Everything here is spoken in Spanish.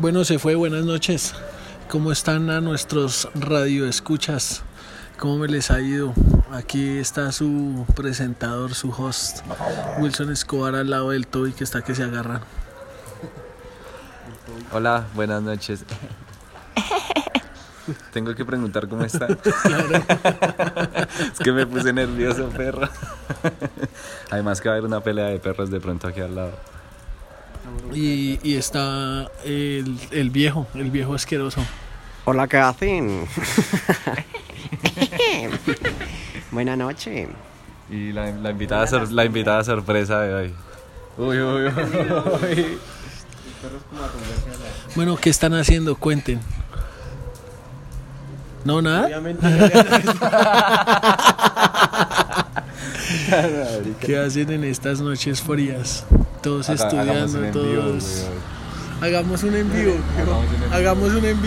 Bueno, se fue, buenas noches. ¿Cómo están a nuestros radioescuchas? ¿Cómo me les ha ido? Aquí está su presentador, su host, Wilson Escobar al lado del Toby que está que se agarra. Hola, buenas noches. Tengo que preguntar cómo está. es que me puse nervioso, perro. Además que va a haber una pelea de perros de pronto aquí al lado. Y, y está el, el viejo, el viejo asqueroso. Hola, ¿qué hacen? Buena noche. Y la, la invitada, sor- la invitada sorpresa de hoy. Uy, uy, uy. Bueno, ¿qué están haciendo? Cuenten. ¿No, nada? ¿Qué hacen en estas noches frías? Todos Haga- estudiando, todos... Hagamos un en vivo. Hagamos un en vivo.